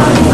아